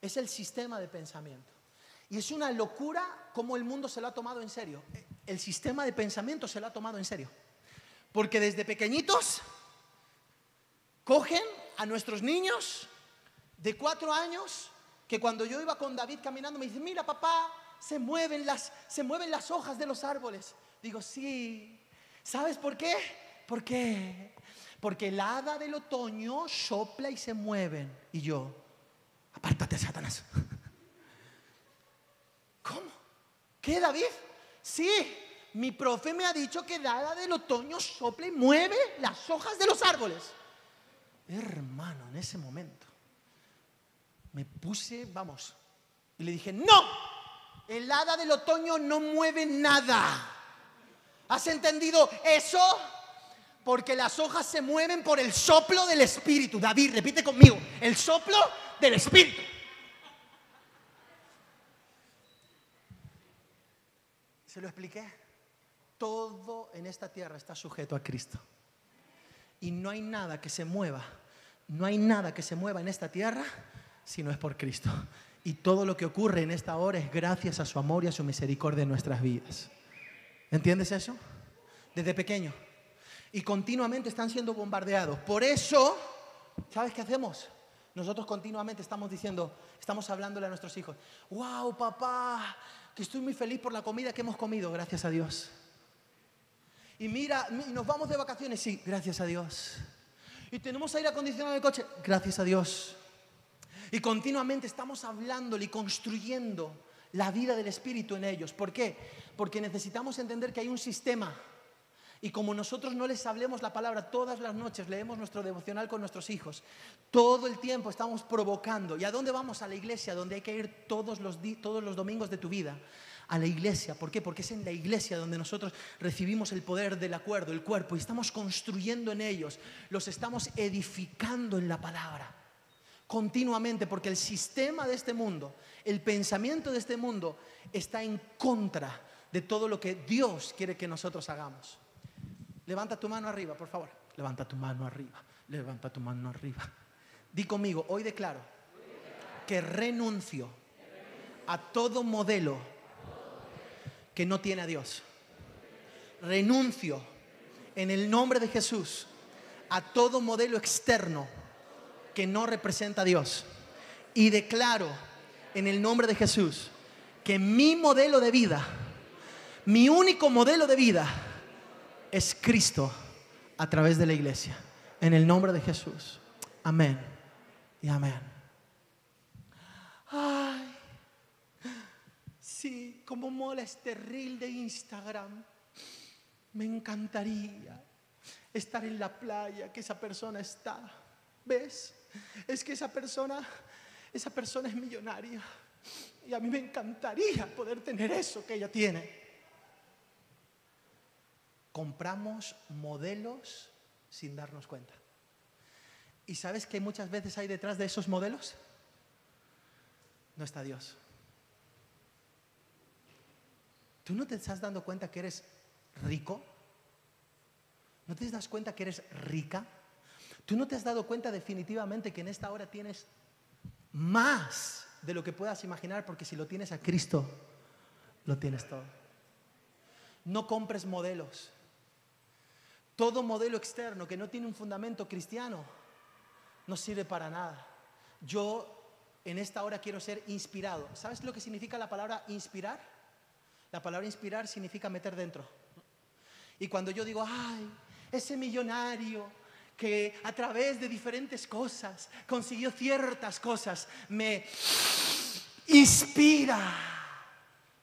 Es el sistema de pensamiento. Y es una locura cómo el mundo se lo ha tomado en serio. El sistema de pensamiento se lo ha tomado en serio. Porque desde pequeñitos cogen a nuestros niños de cuatro años que cuando yo iba con David caminando me dice, mira papá, se mueven las, se mueven las hojas de los árboles. Digo, sí. ¿Sabes por qué? ¿Por qué? Porque el hada del otoño sopla y se mueven. Y yo, apártate, Satanás. ¿Cómo? ¿Qué, David? Sí, mi profe me ha dicho que el hada del otoño sopla y mueve las hojas de los árboles. Hermano, en ese momento me puse, vamos, y le dije, no, el hada del otoño no mueve nada. ¿Has entendido eso? Porque las hojas se mueven por el soplo del Espíritu. David, repite conmigo, el soplo del Espíritu. ¿Se lo expliqué? Todo en esta tierra está sujeto a Cristo. Y no hay nada que se mueva, no hay nada que se mueva en esta tierra si no es por Cristo. Y todo lo que ocurre en esta hora es gracias a su amor y a su misericordia en nuestras vidas. ¿Entiendes eso? Desde pequeño. Y continuamente están siendo bombardeados. Por eso, ¿sabes qué hacemos? Nosotros continuamente estamos diciendo, estamos hablándole a nuestros hijos, wow, papá, que estoy muy feliz por la comida que hemos comido, gracias a Dios. Y mira, nos vamos de vacaciones, sí, gracias a Dios. Y tenemos aire acondicionado en el coche, gracias a Dios. Y continuamente estamos hablándole y construyendo la vida del Espíritu en ellos. ¿Por qué? Porque necesitamos entender que hay un sistema. Y como nosotros no les hablemos la palabra todas las noches, leemos nuestro devocional con nuestros hijos, todo el tiempo estamos provocando. ¿Y a dónde vamos? A la iglesia, donde hay que ir todos los, todos los domingos de tu vida. A la iglesia. ¿Por qué? Porque es en la iglesia donde nosotros recibimos el poder del acuerdo, el cuerpo, y estamos construyendo en ellos, los estamos edificando en la palabra continuamente, porque el sistema de este mundo, el pensamiento de este mundo está en contra de todo lo que Dios quiere que nosotros hagamos. Levanta tu mano arriba, por favor. Levanta tu mano arriba. Levanta tu mano arriba. Di conmigo, hoy declaro que renuncio a todo modelo que no tiene a Dios. Renuncio en el nombre de Jesús a todo modelo externo que no representa a Dios. Y declaro en el nombre de Jesús que mi modelo de vida, mi único modelo de vida es Cristo a través de la iglesia. En el nombre de Jesús. Amén y amén. Ay, sí, como mola este reel de Instagram. Me encantaría estar en la playa que esa persona está. ¿Ves? Es que esa persona, esa persona es millonaria. Y a mí me encantaría poder tener eso que ella tiene. Compramos modelos sin darnos cuenta. ¿Y sabes que muchas veces hay detrás de esos modelos? No está Dios. ¿Tú no te estás dando cuenta que eres rico? ¿No te das cuenta que eres rica? ¿Tú no te has dado cuenta definitivamente que en esta hora tienes más de lo que puedas imaginar? Porque si lo tienes a Cristo, lo tienes todo. No compres modelos. Todo modelo externo que no tiene un fundamento cristiano no sirve para nada. Yo en esta hora quiero ser inspirado. ¿Sabes lo que significa la palabra inspirar? La palabra inspirar significa meter dentro. Y cuando yo digo, ay, ese millonario, que a través de diferentes cosas consiguió ciertas cosas, me inspira.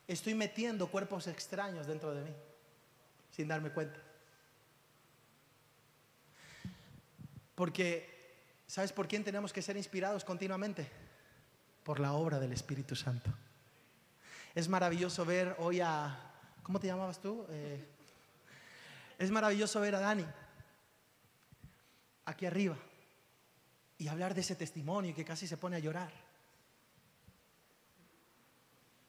Estoy metiendo cuerpos extraños dentro de mí, sin darme cuenta. Porque, ¿sabes por quién tenemos que ser inspirados continuamente? Por la obra del Espíritu Santo. Es maravilloso ver hoy a, ¿cómo te llamabas tú? Eh, es maravilloso ver a Dani aquí arriba y hablar de ese testimonio que casi se pone a llorar.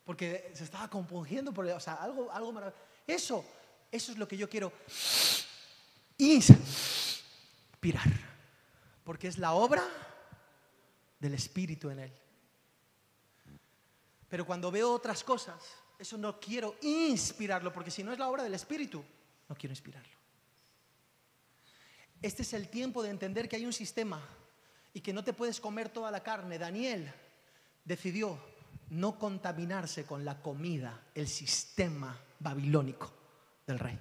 porque se estaba compungiendo, por, o sea, algo, algo maravilloso. Eso, eso es lo que yo quiero inspirar, porque es la obra del Espíritu en él. Pero cuando veo otras cosas, eso no quiero inspirarlo, porque si no es la obra del Espíritu, no quiero inspirarlo. Este es el tiempo de entender que hay un sistema y que no te puedes comer toda la carne. Daniel decidió no contaminarse con la comida, el sistema babilónico del rey.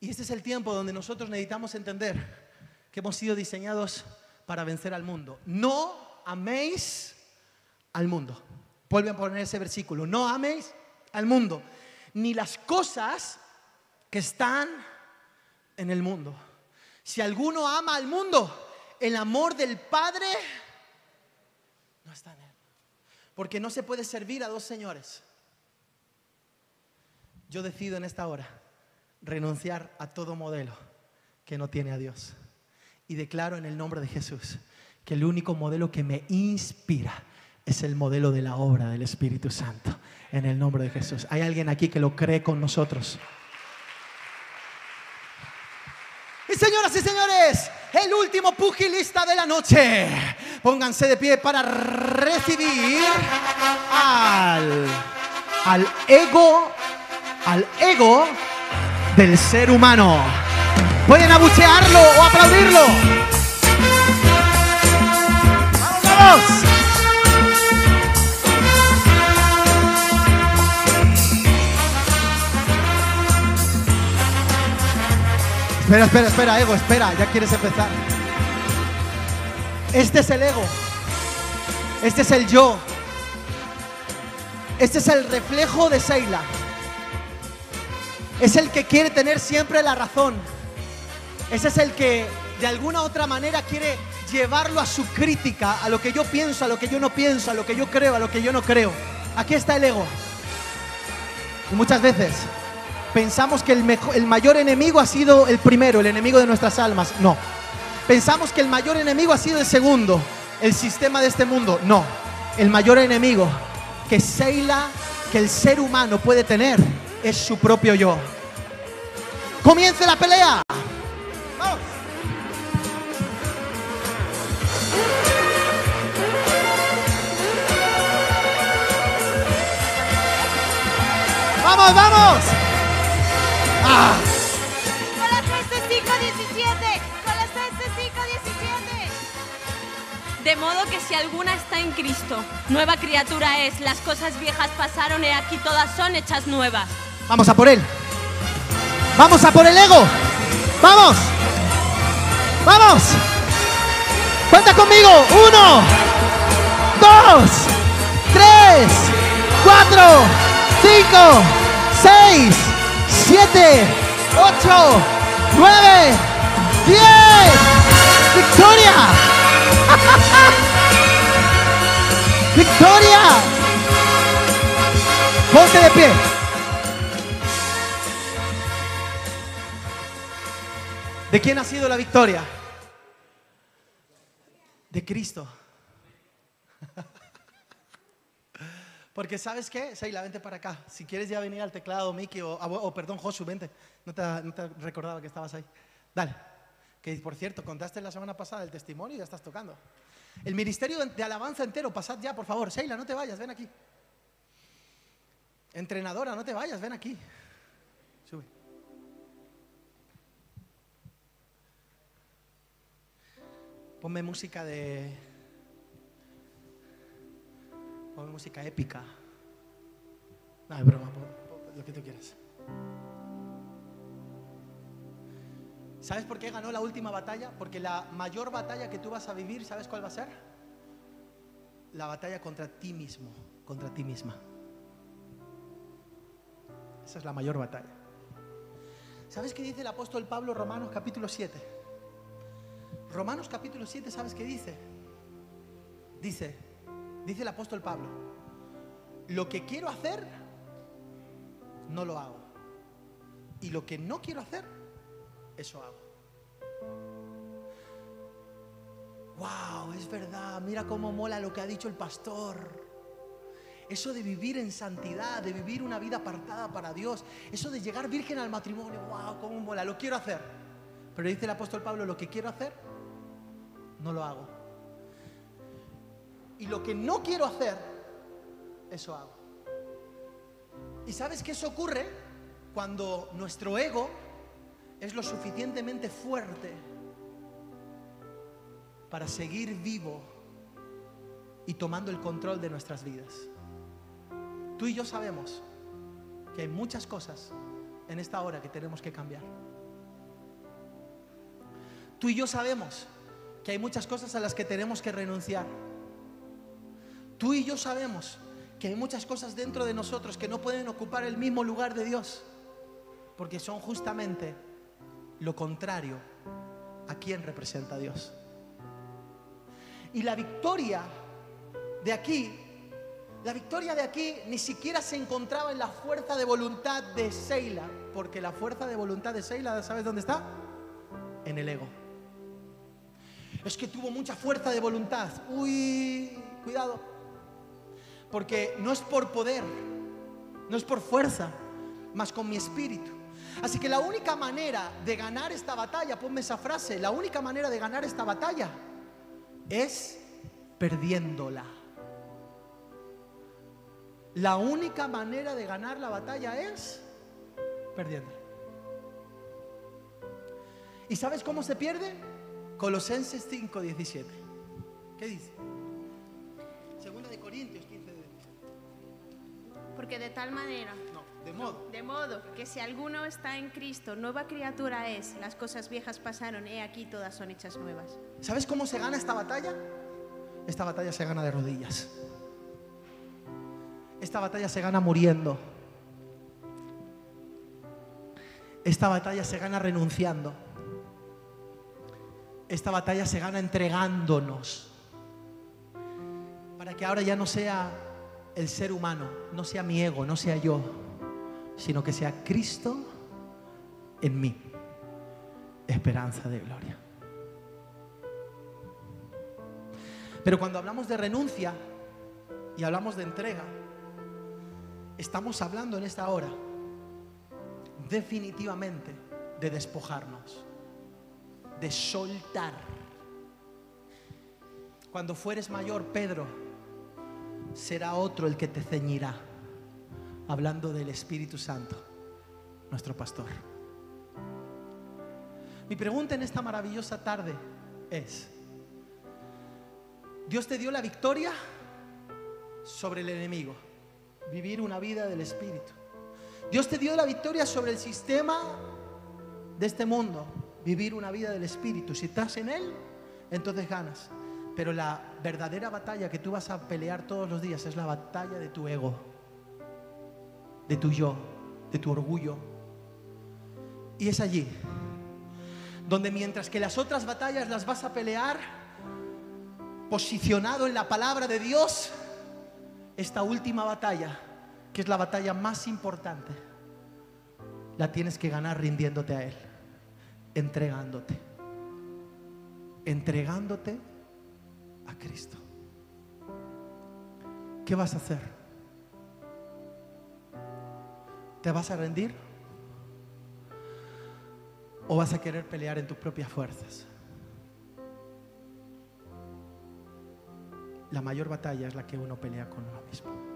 Y este es el tiempo donde nosotros necesitamos entender que hemos sido diseñados para vencer al mundo. No améis al mundo. Vuelve a poner ese versículo. No améis al mundo, ni las cosas que están en el mundo. Si alguno ama al mundo, el amor del Padre no está en él. Porque no se puede servir a dos señores. Yo decido en esta hora renunciar a todo modelo que no tiene a Dios. Y declaro en el nombre de Jesús que el único modelo que me inspira es el modelo de la obra del Espíritu Santo. En el nombre de Jesús. ¿Hay alguien aquí que lo cree con nosotros? Señoras y señores, el último pugilista de la noche. Pónganse de pie para recibir al, al ego, al ego del ser humano. Pueden abuchearlo o aplaudirlo. ¡Vamos, vamos! Espera, espera, espera, ego, espera, ya quieres empezar. Este es el ego. Este es el yo. Este es el reflejo de Seila. Es el que quiere tener siempre la razón. Ese es el que de alguna otra manera quiere llevarlo a su crítica, a lo que yo pienso, a lo que yo no pienso, a lo que yo creo, a lo que yo no creo. Aquí está el ego. Y muchas veces pensamos que el, mejor, el mayor enemigo ha sido el primero, el enemigo de nuestras almas. No. Pensamos que el mayor enemigo ha sido el segundo, el sistema de este mundo. No. El mayor enemigo que Seila, que el ser humano puede tener, es su propio yo. Comience la pelea. Vamos. Vamos, vamos. Ah. Colosenses 5:17. Colosenses 5:17. De modo que si alguna está en Cristo, nueva criatura es. Las cosas viejas pasaron y aquí todas son hechas nuevas. Vamos a por él. Vamos a por el ego. Vamos. Vamos. Cuenta conmigo. Uno, dos, tres, cuatro, cinco, seis, siete, ocho, nueve, diez. Victoria. Victoria. Ponte de pie. ¿De quién ha sido la victoria? De Cristo. Porque sabes qué, Seila, vente para acá. Si quieres ya venir al teclado, Miki, o, o perdón, Josu, vente. No te, no te recordaba que estabas ahí. Dale. Que por cierto, contaste la semana pasada el testimonio y ya estás tocando. El ministerio de alabanza entero, pasad ya, por favor. Seila, no te vayas, ven aquí. Entrenadora, no te vayas, ven aquí. Sube. Ponme música de. Ponme música épica. No, es broma, lo que tú quieras. ¿Sabes por qué ganó la última batalla? Porque la mayor batalla que tú vas a vivir, ¿sabes cuál va a ser? La batalla contra ti mismo, contra ti misma. Esa es la mayor batalla. ¿Sabes qué dice el apóstol Pablo Romanos capítulo 7? Romanos capítulo 7, ¿sabes qué dice? Dice, dice el apóstol Pablo, lo que quiero hacer, no lo hago. Y lo que no quiero hacer, eso hago. Wow, es verdad, mira cómo mola lo que ha dicho el pastor. Eso de vivir en santidad, de vivir una vida apartada para Dios, eso de llegar virgen al matrimonio, wow, cómo mola, lo quiero hacer. Pero dice el apóstol Pablo, lo que quiero hacer, no lo hago. Y lo que no quiero hacer, eso hago. ¿Y sabes qué eso ocurre? Cuando nuestro ego es lo suficientemente fuerte para seguir vivo y tomando el control de nuestras vidas. Tú y yo sabemos que hay muchas cosas en esta hora que tenemos que cambiar. Tú y yo sabemos que hay muchas cosas a las que tenemos que renunciar. Tú y yo sabemos que hay muchas cosas dentro de nosotros que no pueden ocupar el mismo lugar de Dios, porque son justamente lo contrario a quien representa Dios. Y la victoria de aquí, la victoria de aquí ni siquiera se encontraba en la fuerza de voluntad de Seila, porque la fuerza de voluntad de Seila, ¿sabes dónde está? En el ego. Es que tuvo mucha fuerza de voluntad. Uy, cuidado porque no es por poder, no es por fuerza, más con mi espíritu. Así que la única manera de ganar esta batalla, ponme esa frase, la única manera de ganar esta batalla es perdiéndola. La única manera de ganar la batalla es perdiéndola. ¿Y sabes cómo se pierde? Colosenses 5:17. ¿Qué dice? Segunda de Corintios porque de tal manera, no, de modo, de modo que si alguno está en Cristo, nueva criatura es, las cosas viejas pasaron, he aquí todas son hechas nuevas. ¿Sabes cómo se gana esta batalla? Esta batalla se gana de rodillas. Esta batalla se gana muriendo. Esta batalla se gana renunciando. Esta batalla se gana entregándonos. Para que ahora ya no sea el ser humano, no sea mi ego, no sea yo, sino que sea Cristo en mí, esperanza de gloria. Pero cuando hablamos de renuncia y hablamos de entrega, estamos hablando en esta hora definitivamente de despojarnos, de soltar. Cuando fueres mayor, Pedro, será otro el que te ceñirá. Hablando del Espíritu Santo, nuestro pastor. Mi pregunta en esta maravillosa tarde es, Dios te dio la victoria sobre el enemigo, vivir una vida del Espíritu. Dios te dio la victoria sobre el sistema de este mundo, vivir una vida del Espíritu. Si estás en Él, entonces ganas. Pero la verdadera batalla que tú vas a pelear todos los días es la batalla de tu ego, de tu yo, de tu orgullo. Y es allí donde mientras que las otras batallas las vas a pelear posicionado en la palabra de Dios, esta última batalla, que es la batalla más importante, la tienes que ganar rindiéndote a Él, entregándote, entregándote Cristo. ¿Qué vas a hacer? ¿Te vas a rendir? ¿O vas a querer pelear en tus propias fuerzas? La mayor batalla es la que uno pelea con uno mismo.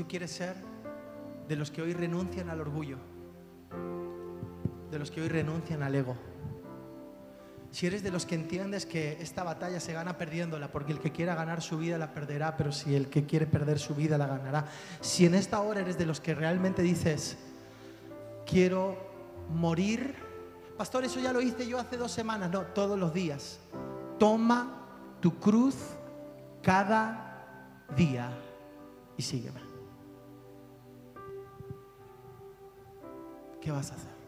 Tú quieres ser de los que hoy renuncian al orgullo, de los que hoy renuncian al ego, si eres de los que entiendes que esta batalla se gana perdiéndola, porque el que quiera ganar su vida la perderá, pero si el que quiere perder su vida la ganará. Si en esta hora eres de los que realmente dices, quiero morir. Pastor, eso ya lo hice yo hace dos semanas. No, todos los días. Toma tu cruz cada día y sígueme. ¿Qué vas a hacer?